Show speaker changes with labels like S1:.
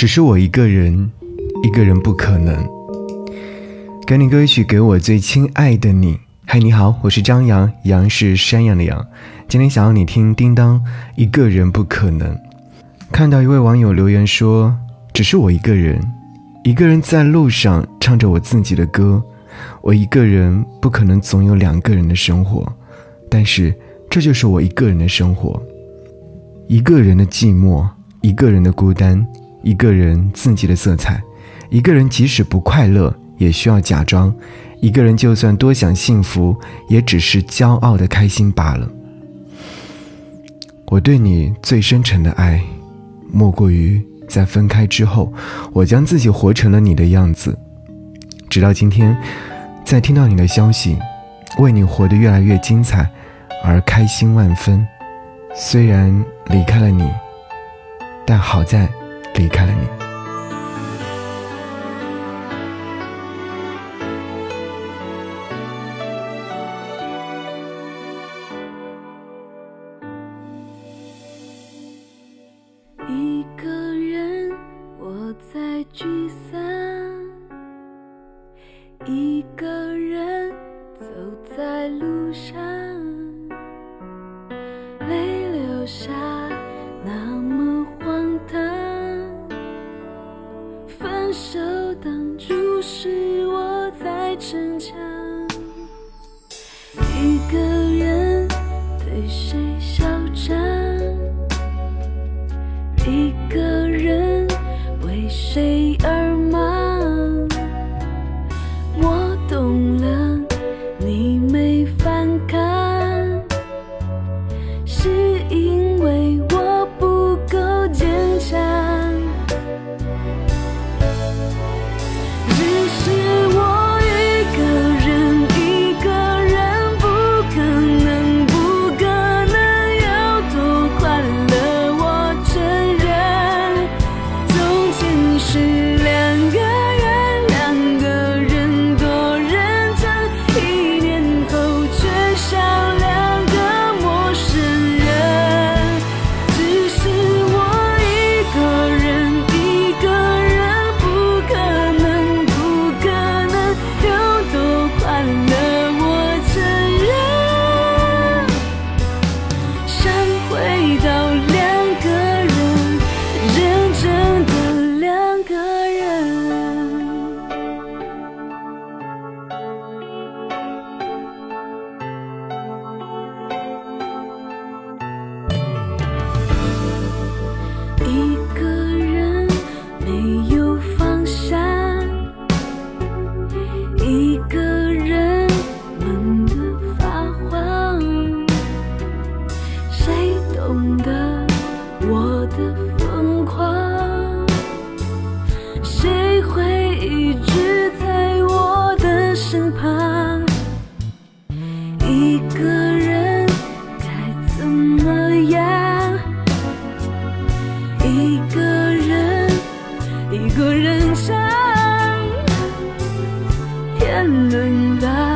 S1: 只是我一个人，一个人不可能。给你歌曲，给我最亲爱的你。嗨，你好，我是张扬，杨是山羊的羊。今天想要你听叮当，一个人不可能。看到一位网友留言说：“只是我一个人，一个人在路上唱着我自己的歌。我一个人不可能总有两个人的生活，但是这就是我一个人的生活。一个人的寂寞，一个人的孤单。”一个人自己的色彩，一个人即使不快乐，也需要假装；一个人就算多想幸福，也只是骄傲的开心罢了。我对你最深沉的爱，莫过于在分开之后，我将自己活成了你的样子。直到今天，在听到你的消息，为你活得越来越精彩，而开心万分。虽然离开了你，但好在。离开了你。
S2: 一个人我在聚散，一个人走在路上，逞强，一个人对谁嚣张，一个人为谁而懂得我的疯狂谁会一直在我的身旁？一个人该怎么样？一个人一个人唱天伦吧。